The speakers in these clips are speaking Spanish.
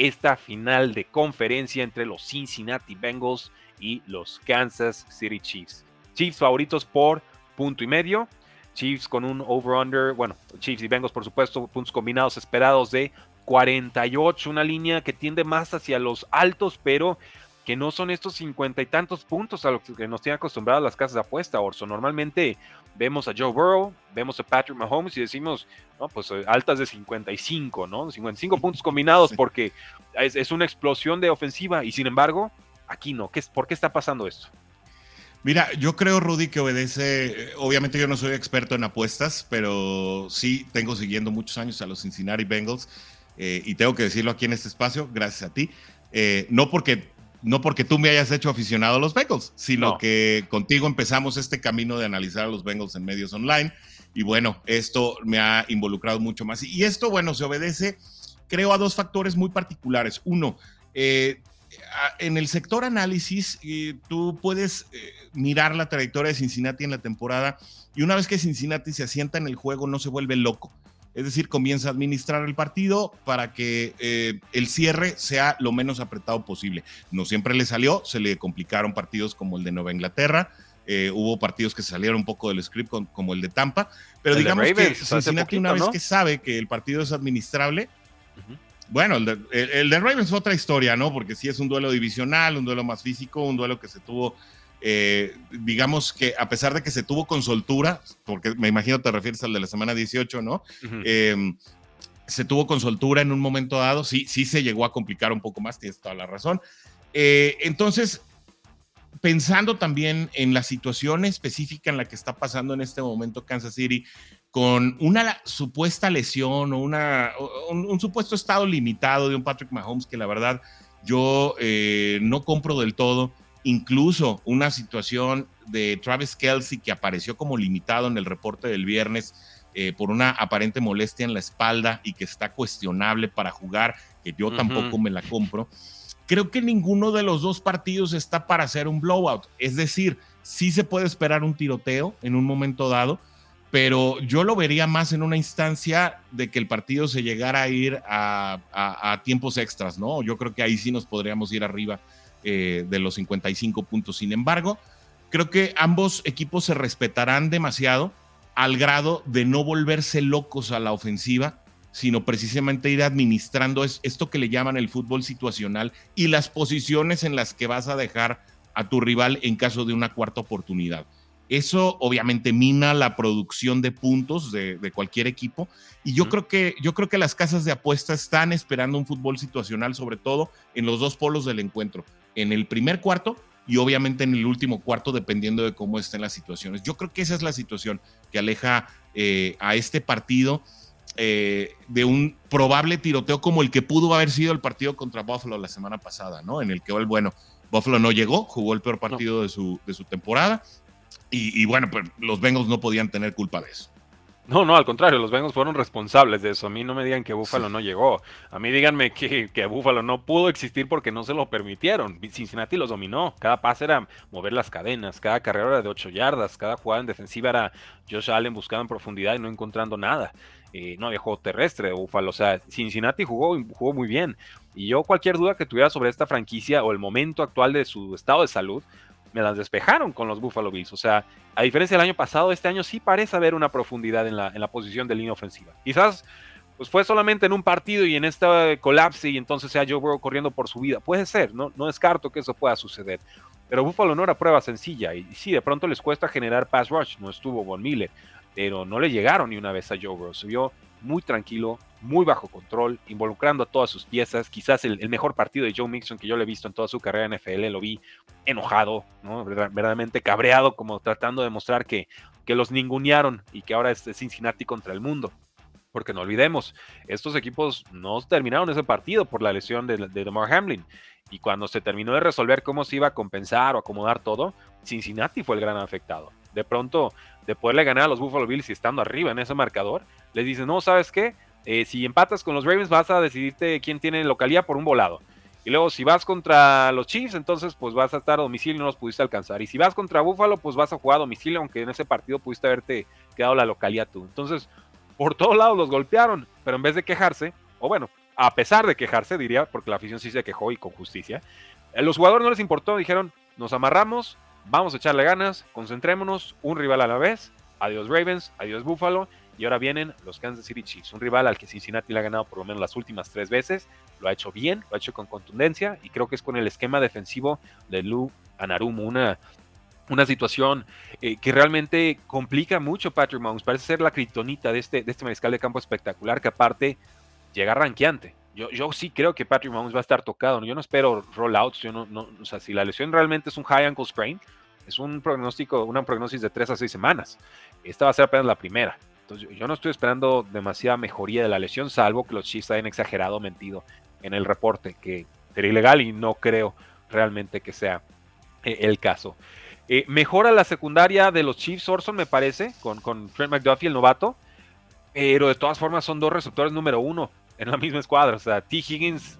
Esta final de conferencia entre los Cincinnati Bengals y los Kansas City Chiefs. Chiefs favoritos por punto y medio. Chiefs con un over-under, bueno, Chiefs y Bengals por supuesto, puntos combinados esperados de 48, una línea que tiende más hacia los altos, pero que no son estos cincuenta y tantos puntos a los que nos tienen acostumbrados las casas de apuesta, Orso. Normalmente vemos a Joe Burrow, vemos a Patrick Mahomes y decimos, no, pues eh, altas de 55, ¿no? 55 puntos combinados porque es, una explosión de ofensiva y sin embargo, aquí no. ¿Qué, ¿Por qué está pasando esto? Mira, yo creo, Rudy, que obedece, eh, obviamente yo no soy experto en apuestas, pero sí tengo siguiendo muchos años a los Cincinnati Bengals eh, y tengo que decirlo aquí en este espacio, gracias a ti. no porque no porque tú me hayas hecho aficionado a los Bengals, sino que contigo empezamos este camino de analizar a los Bengals en medios online. Y bueno, esto me ha involucrado mucho más. Y esto, bueno, se obedece, creo, a dos factores muy particulares. Uno, eh, en el sector análisis, eh, tú puedes eh, mirar la trayectoria de Cincinnati en la temporada y una vez que Cincinnati se asienta en el juego, no se vuelve loco. Es decir, comienza a administrar el partido para que eh, el cierre sea lo menos apretado posible. No siempre le salió, se le complicaron partidos como el de Nueva Inglaterra. Eh, hubo partidos que salieron un poco del script como el de Tampa, pero digamos que Cincinnati una vez que sabe que el partido es administrable, bueno, el de, el de, Ravens fue otra historia, ¿no? Porque sí es un duelo divisional, un duelo más físico, un duelo que se tuvo eh, digamos que a pesar de que se tuvo con soltura, porque me imagino te refieres al de la semana 18, ¿no? Em, se tuvo con soltura en un momento dado, sí, sí se llegó a complicar un poco más, tienes toda la razón. Eh, entonces, pensando también en la situación específica en la que está pasando en este momento Kansas City, con una supuesta lesión o una, un, supuesto estado limitado de un Patrick Mahomes que la verdad yo eh, no compro del todo incluso una situación de Travis Kelsey que apareció como limitado en el reporte del viernes eh, por una aparente molestia en la espalda y que está cuestionable para jugar, que yo tampoco me la compro. Creo que ninguno de los dos partidos está para hacer un blowout. Es decir, sí se puede esperar un tiroteo en un momento dado, pero yo lo vería más en una instancia de que el partido se llegara a ir a, a tiempos extras, ¿no? Yo creo que ahí sí nos podríamos ir arriba eh, de los 55 puntos. Sin embargo, creo que ambos equipos se respetarán demasiado al grado de no volverse locos a la ofensiva, sino precisamente ir administrando esto que le llaman el fútbol situacional y las posiciones en las que vas a dejar a tu rival en caso de una cuarta oportunidad. Eso obviamente mina la producción de puntos de, cualquier equipo. Y yo, creo que, yo creo que las casas de apuesta están esperando un fútbol situacional, sobre todo en los dos polos del encuentro en el primer cuarto y obviamente en el último cuarto, dependiendo de cómo estén las situaciones. Yo creo que esa es la situación que aleja eh, a este partido eh, de un probable tiroteo como el que pudo haber sido el partido contra Buffalo la semana pasada, ¿no? En el que, bueno, Buffalo no llegó, jugó el peor partido de, su, de su temporada y, y bueno, pues los Bengals no podían tener culpa de eso. No, no, al contrario, los Bengals fueron responsables de eso. A mí no me digan que Buffalo no llegó. A mí díganme que, que Buffalo no pudo existir porque no se lo permitieron. Cincinnati los dominó. Cada pase era mover las cadenas, cada carrera era de 8 yardas, cada jugada en defensiva era Josh Allen buscando en profundidad y no encontrando nada. Eh, no había juego terrestre de Buffalo. O sea, Cincinnati jugó, jugó muy bien. Y yo cualquier duda que tuviera sobre esta franquicia o el momento actual de su estado de salud, me las despejaron con los Buffalo Bills. O sea, a diferencia del año pasado, este año sí parece haber una profundidad en la, en la posición de línea ofensiva. Quizás pues fue solamente en un partido y en este colapse y entonces sea Joe Burrow corriendo por su vida. Puede ser, no, no descarto que eso pueda suceder. Pero Buffalo no era prueba sencilla y sí, de pronto les cuesta generar pass rush. No estuvo Von Miller, pero no le llegaron ni una vez a Joe Burrow. Se vio muy tranquilo, muy bajo control, involucrando a todas sus piezas. Quizás el, mejor partido de Joe Mixon que yo le he visto en toda su carrera en NFL, lo vi enojado, ¿no? verdaderamente cabreado, como tratando de mostrar que, que los ningunearon y que ahora es Cincinnati contra el mundo. Porque no olvidemos, estos equipos no terminaron ese partido por la lesión de, de DeMar Hamlin. Y cuando se terminó de resolver cómo se iba a compensar o acomodar todo, Cincinnati fue el gran afectado. De pronto, de poderle ganar a los Buffalo Bills y estando arriba en ese marcador, les dicen, no, ¿sabes qué? Eh, si empatas con los Ravens vas a decidirte quién tiene localía por un volado. Y luego si vas contra los Chiefs, entonces pues vas a estar a domicilio y no los pudiste alcanzar. Y si vas contra Buffalo, pues vas a jugar a domicilio, aunque en ese partido pudiste haberte quedado la localidad tú. Entonces, por todos lados los golpearon, pero en vez de quejarse, o bueno, a pesar de quejarse, diría, porque la afición sí se quejó y con justicia, a los jugadores no les importó, dijeron, nos amarramos, vamos a echarle ganas, concentrémonos, un rival a la vez, adiós Ravens, adiós Buffalo, y ahora vienen los Kansas City Chiefs, un rival al que Cincinnati le ha ganado por lo menos las últimas tres veces. Lo ha hecho bien, lo ha hecho con contundencia y creo que es con el esquema defensivo de Lou Anarumo, una, una situación eh, que realmente complica mucho Patrick Mahomes. Parece ser la criptonita de este, de este mariscal de campo espectacular que aparte llega ranqueante. Yo, yo sí creo que Patrick Mahomes va a estar tocado. Yo no espero rollouts. Yo no, no, o sea, si la lesión realmente es un high ankle sprain, es un pronóstico, una prognosis de tres a seis semanas. Esta va a ser apenas la primera yo no estoy esperando demasiada mejoría de la lesión, salvo que los Chiefs hayan exagerado, mentido en el reporte, que sería ilegal y no creo realmente que sea eh, el caso. Eh, mejora la secundaria de los Chiefs, Orson, me parece, con, con Trent McDuffie, el novato, pero de todas formas son dos receptores número uno en la misma escuadra. O sea, T. Higgins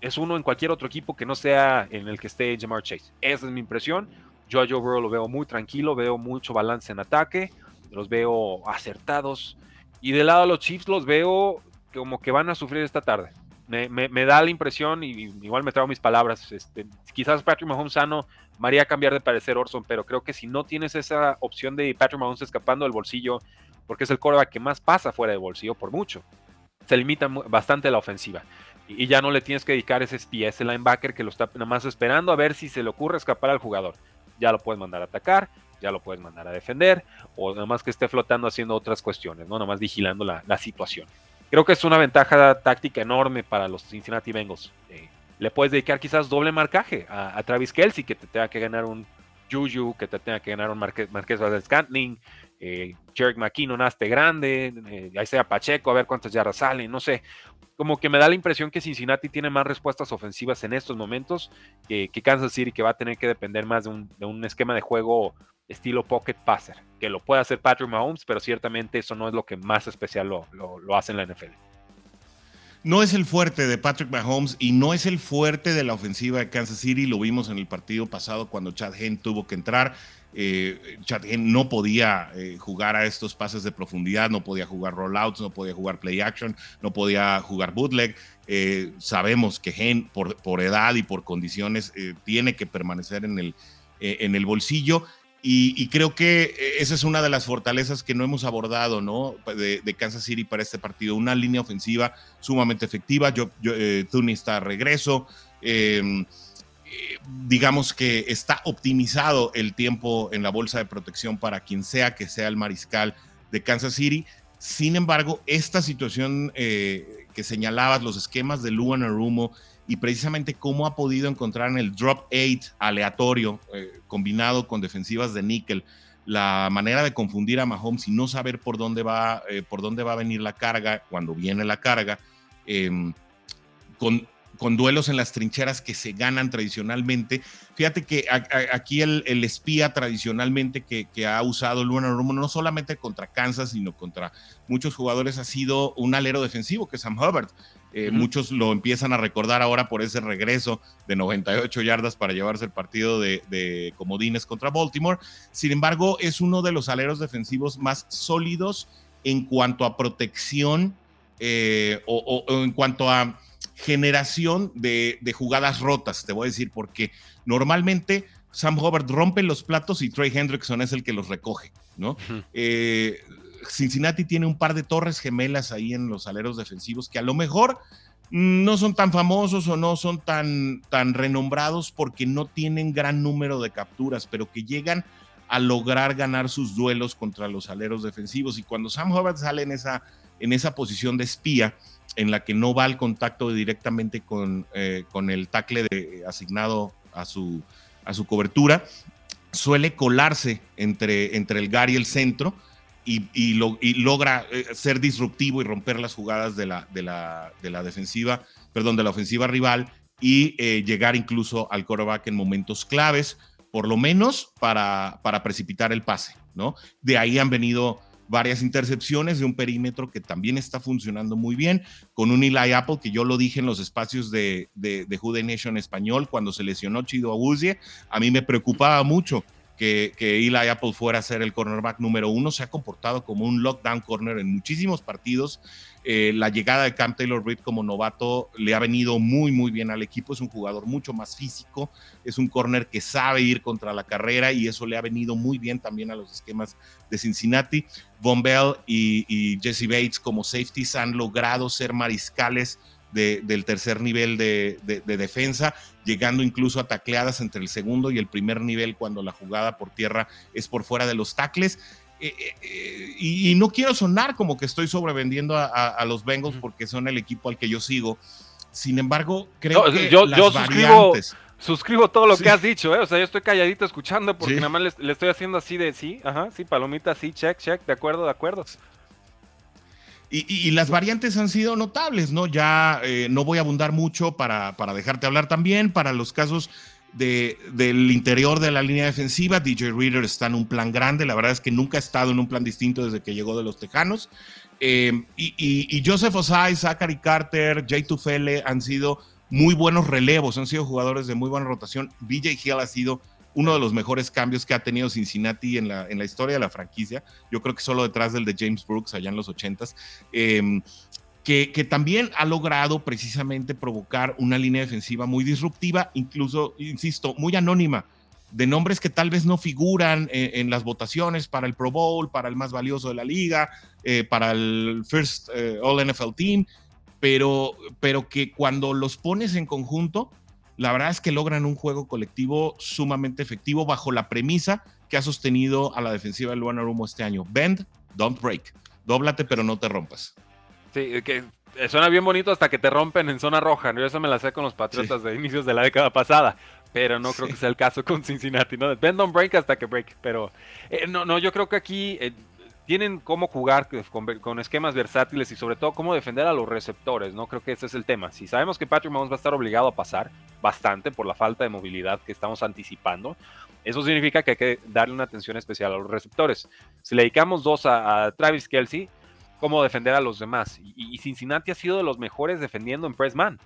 es uno en cualquier otro equipo que no sea en el que esté Jamar Chase. Esa es mi impresión. Yo a Joe Burrow lo veo muy tranquilo, veo mucho balance en ataque los veo acertados. Y del lado de los Chiefs los veo como que van a sufrir esta tarde. Me, da la impresión, y igual me trago mis palabras, este, quizás Patrick Mahomes sano María cambiar de parecer Orson, pero creo que si no tienes esa opción de Patrick Mahomes escapando del bolsillo, porque es el coreback que más pasa fuera del bolsillo por mucho, se limita bastante la ofensiva. Y, ya no le tienes que dedicar ese espía, ese linebacker que lo está nada más esperando a ver si se le ocurre escapar al jugador. Ya lo puedes mandar a atacar, ya lo puedes mandar a defender, o nada más que esté flotando haciendo otras cuestiones, ¿no? Nada más vigilando la, situación. Creo que es una ventaja táctica enorme para los Cincinnati Bengals. Eh, le puedes dedicar quizás doble marcaje a, Travis Kelsey, que te tenga que ganar un Juju, que te tenga que ganar un Marqués, Marqués Scantling, eh, Jerick McKinnon hazte grande, eh, ahí sea Pacheco, a ver cuántas yardas salen, no sé. Como que me da la impresión que Cincinnati tiene más respuestas ofensivas en estos momentos que, Kansas City, que va a tener que depender más de un, de un esquema de juego estilo pocket passer, que lo puede hacer Patrick Mahomes, pero ciertamente eso no es lo que más especial lo, lo, hace en la NFL. No es el fuerte de Patrick Mahomes y no es el fuerte de la ofensiva de Kansas City. Lo vimos en el partido pasado cuando Chad Henne tuvo que entrar. Eh, Chad Henne no podía eh, jugar a estos pases de profundidad, no podía jugar rollouts, no podía jugar play action, no podía jugar bootleg. Eh, sabemos que Henne, por, por, edad y por condiciones, tiene que permanecer en el, en el bolsillo. Y, creo que eh, esa es una de las fortalezas que no hemos abordado, ¿no? De, Kansas City para este partido. Una línea ofensiva sumamente efectiva. Yo, eh, está a regreso. Em, eh, digamos que está optimizado el tiempo en la bolsa de protección para quien sea que sea el mariscal de Kansas City. Sin embargo, esta situación que señalabas, los esquemas de Luan Arumo, y precisamente cómo ha podido encontrar en el drop 8 aleatorio eh, combinado con defensivas de níquel la manera de confundir a Mahomes y no saber por dónde va, eh, por dónde va a venir la carga cuando viene la carga, em, con, duelos en las trincheras que se ganan tradicionalmente. Fíjate que aquí el, espía tradicionalmente que, que ha usado Luana Romo, no solamente contra Kansas, sino contra muchos jugadores, ha sido un alero defensivo, que es Sam Hubbard. Eh, muchos lo empiezan a recordar ahora por ese regreso de 98 yardas para llevarse el partido de, comodines contra Baltimore. Sin embargo, es uno de los aleros defensivos más sólidos en cuanto a protección eh, o, en cuanto a generación de, jugadas rotas, te voy a decir, porque normalmente Sam Hubbard rompe los platos y Trey Hendrickson es el que los recoge, ¿no? Cincinnati tiene un par de torres gemelas ahí en los aleros defensivos que a lo mejor no son tan famosos o no son tan, tan renombrados porque no tienen gran número de capturas, pero que llegan a lograr ganar sus duelos contra los aleros defensivos. Y cuando Sam Hubbard sale en esa, en esa posición de espía, en la que no va al contacto directamente con, eh, con el tackle asignado a su, a su cobertura, suele colarse entre, entre el GAR y el centro y, logra eh, ser disruptivo y romper las jugadas de la, de la, de la defensiva, perdón, de la ofensiva rival y eh, llegar incluso al quarterback en momentos claves, por lo menos para, precipitar el pase, ¿no? De ahí han venido varias intercepciones de un perímetro que también está funcionando muy bien, con un Eli Apple que yo lo dije en los espacios de, de, de Nation español cuando se lesionó Chido Aguzie, a mí me preocupaba mucho que, que, Eli Apple fuera a ser el cornerback número uno, se ha comportado como un lockdown corner en muchísimos partidos, eh, la llegada de Cam Taylor Reed como novato le ha venido muy, muy bien al equipo. Es un jugador mucho más físico, es un corner que sabe ir contra la carrera y eso le ha venido muy bien también a los esquemas de Cincinnati. Von Bell y, Jesse Bates como safeties han logrado ser mariscales del tercer nivel de, defensa, llegando incluso a tacleadas entre el segundo y el primer nivel cuando la jugada por tierra es por fuera de los tacles. Eh, eh, eh, y, no quiero sonar como que estoy sobrevendiendo a, los Bengals porque son el equipo al que yo sigo. Sin embargo, creo que yo, las yo suscribo, suscribo todo lo que has dicho, o sea, yo estoy calladito escuchando porque nada más le, estoy haciendo así de sí, ajá, sí, palomita, sí, check, check, de acuerdo, de acuerdo. Y, las variantes han sido notables, ¿no? Ya no voy a abundar mucho para, para dejarte hablar también, para los casos del interior de la línea defensiva. DJ Reader está en un plan grande. La verdad es que nunca ha estado en un plan distinto desde que llegó de los Tejanos. Eh, y, Joseph Osai, Zachary Carter, Jay Tufele han sido muy buenos relevos, han sido jugadores de muy buena rotación. BJ Hill ha sido uno de los mejores cambios que ha tenido Cincinnati en la, en la historia de la franquicia. Yo creo que solo detrás del de James Brooks allá en los 80s. Eh, que, también ha logrado precisamente provocar una línea defensiva muy disruptiva, incluso, insisto, muy anónima, de nombres que tal vez no figuran en, las votaciones para el Pro Bowl, para el más valioso de la liga, eh, para el First eh, All NFL Team, pero, pero que cuando los pones en conjunto, la verdad es que logran un juego colectivo sumamente efectivo bajo la premisa que ha sostenido a la defensiva del Luana Rumo este año. Bend, don't break. Dóblate, pero no te rompas. Sí, que suena bien bonito hasta que te rompen en zona roja. Yo eso me la sé con los Patriotas de inicios de la década pasada. Pero no creo que sea el caso con Cincinnati, ¿no? Bend on break hasta que break. Pero eh, no, no, yo creo que aquí eh, tienen cómo jugar con, esquemas versátiles y sobre todo cómo defender a los receptores, ¿no? Creo que ese es el tema. Si sabemos que Patrick Mahomes va a estar obligado a pasar bastante por la falta de movilidad que estamos anticipando, eso significa que hay que darle una atención especial a los receptores. Si le dedicamos dos a, Travis Kelsey, cómo defender a los demás. Y, Cincinnati ha sido de los mejores defendiendo en press man.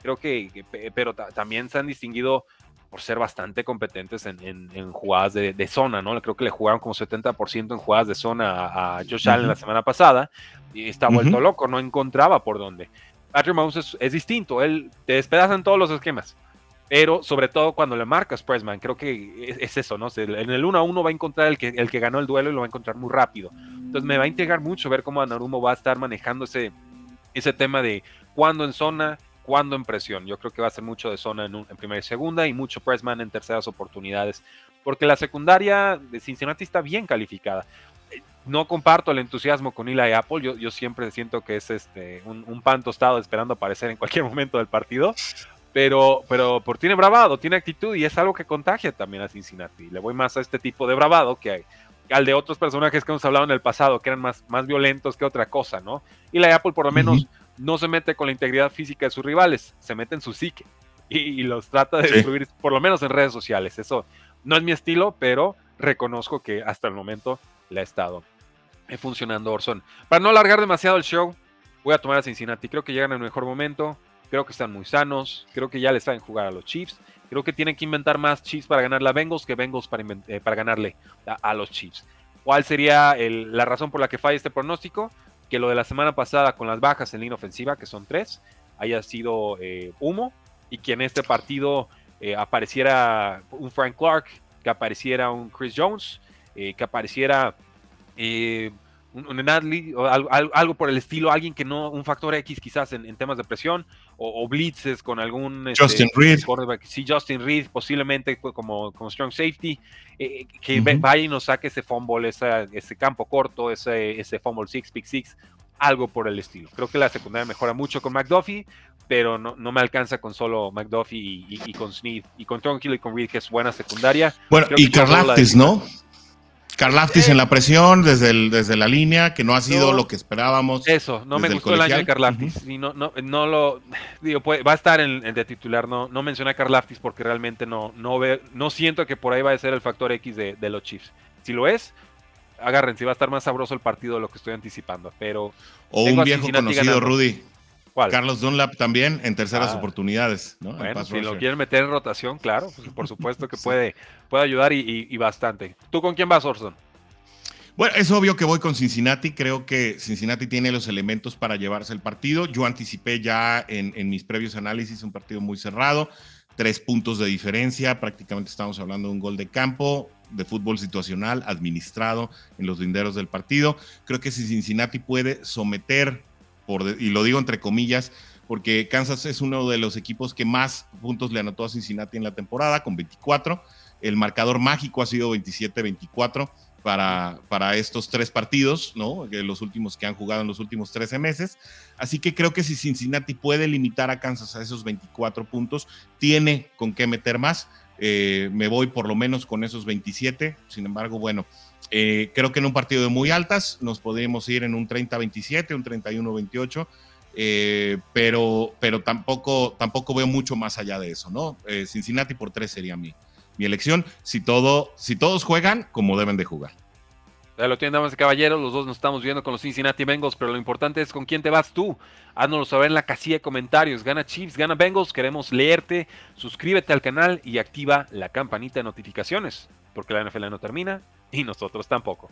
Creo que, pero también se han distinguido por ser bastante competentes en, jugadas de, zona, ¿no? Creo que le jugaron como 70% en jugadas de zona a, Josh Allen la semana pasada y está vuelto loco, no encontraba por dónde. Patrick Mahomes es, distinto, él te despedaza en todos los esquemas, pero sobre todo cuando le marcas Pressman, creo que es, eso, ¿no? En el 1 a 1 va a encontrar el que, el que ganó el duelo y lo va a encontrar muy rápido. Entonces me va a integrar mucho ver cómo Anarumo va a estar manejando ese, ese tema de cuándo en zona, cuándo en presión. Yo creo que va a ser mucho de zona en, primera y segunda y mucho pressman en terceras oportunidades, porque la secundaria de Cincinnati está bien calificada. No comparto el entusiasmo con Eli Apple, yo, yo siempre siento que es este, un, pan tostado esperando aparecer en cualquier momento del partido, pero, pero por tiene bravado, tiene actitud y es algo que contagia también a Cincinnati. Le voy más a este tipo de bravado que hay al de otros personajes que hemos hablado en el pasado, que eran más, más violentos que otra cosa, ¿no? Y la Apple por lo menos no se mete con la integridad física de sus rivales, se mete en su psique y, los trata de destruir, por lo menos en redes sociales. Eso no es mi estilo, pero reconozco que hasta el momento le ha estado eh, funcionando Orson. Para no alargar demasiado el show, voy a tomar a Cincinnati. Creo que llegan en el mejor momento, creo que están muy sanos, creo que ya les saben jugar a los Chiefs Creo que tienen que inventar más Chiefs para ganarle a Bengals que Bengals para, eh, para ganarle a, los Chiefs. ¿Cuál sería la razón por la que falla este pronóstico? Que lo de la semana pasada con las bajas en línea ofensiva, que son tres, haya sido eh, humo y que en este partido eh, apareciera un Frank Clark, que apareciera un Chris Jones, que apareciera un, Nadley o algo, por el estilo, alguien que no, un factor X quizás en, temas de presión, o, blitzes con algún este, Justin Reed. Sí, Justin Reed, posiblemente como, como strong safety, eh, que vaya y nos saque ese fumble, ese campo corto, ese, ese fumble six, pick six, algo por el estilo. Creo que la secundaria mejora mucho con McDuffie, pero no, no me alcanza con solo McDuffie y, con Smith, y con Tronquil y con Reed, que es buena secundaria. Bueno, y Carlaftis, ¿no? Carlaftis en la presión desde, el, desde la línea, que no ha sido lo que esperábamos. Eso, no me gustó el, año de Carlaftis. no, no, no lo. Digo, va a estar en, el de titular. No, no mencioné a Carlaftis porque realmente no, no, ve, no siento que por ahí va a ser el factor X de, de los Chiefs. Si lo es, agárrense, va a estar más sabroso el partido de lo que estoy anticipando. Pero. O un viejo conocido, Rudy. Carlos Dunlap también en terceras ah. oportunidades. Bueno, si lo quieren meter en rotación, claro, pues, por supuesto que puede, puede ayudar y, bastante. ¿Tú con quién vas, Orson? Bueno, es obvio que voy con Cincinnati. Creo que Cincinnati tiene los elementos para llevarse el partido. Yo anticipé ya en, en mis previos análisis un partido muy cerrado, tres puntos de diferencia. Prácticamente estamos hablando de un gol de campo, de fútbol situacional, administrado en los linderos del partido. Creo que si Cincinnati puede someter y lo digo entre comillas, porque Kansas es uno de los equipos que más puntos le anotó a Cincinnati en la temporada, con 24. El marcador mágico ha sido 27-24 para, para estos tres partidos, ¿no? Los últimos que han jugado en los últimos 13 meses. Así que creo que si Cincinnati puede limitar a Kansas a esos 24 puntos, tiene con qué meter más. Eh, me voy por lo menos con esos 27. Sin embargo, bueno, eh, creo que en un partido de muy altas nos podríamos ir en un 30-27, un 31-28, eh, pero, pero tampoco, tampoco veo mucho más allá de eso, ¿no? Eh, Cincinnati por tres sería mi, mi elección, si, todo, si todos juegan como deben de jugar. Ya lo tienen, damas y caballeros, los dos nos estamos viendo con los Cincinnati Bengals, pero lo importante es con quién te vas tú. Haznoslo saber en la casilla de comentarios. Gana Chiefs, gana Bengals, queremos leerte. Suscríbete al canal y activa la campanita de notificaciones, porque la NFL no termina y nosotros tampoco.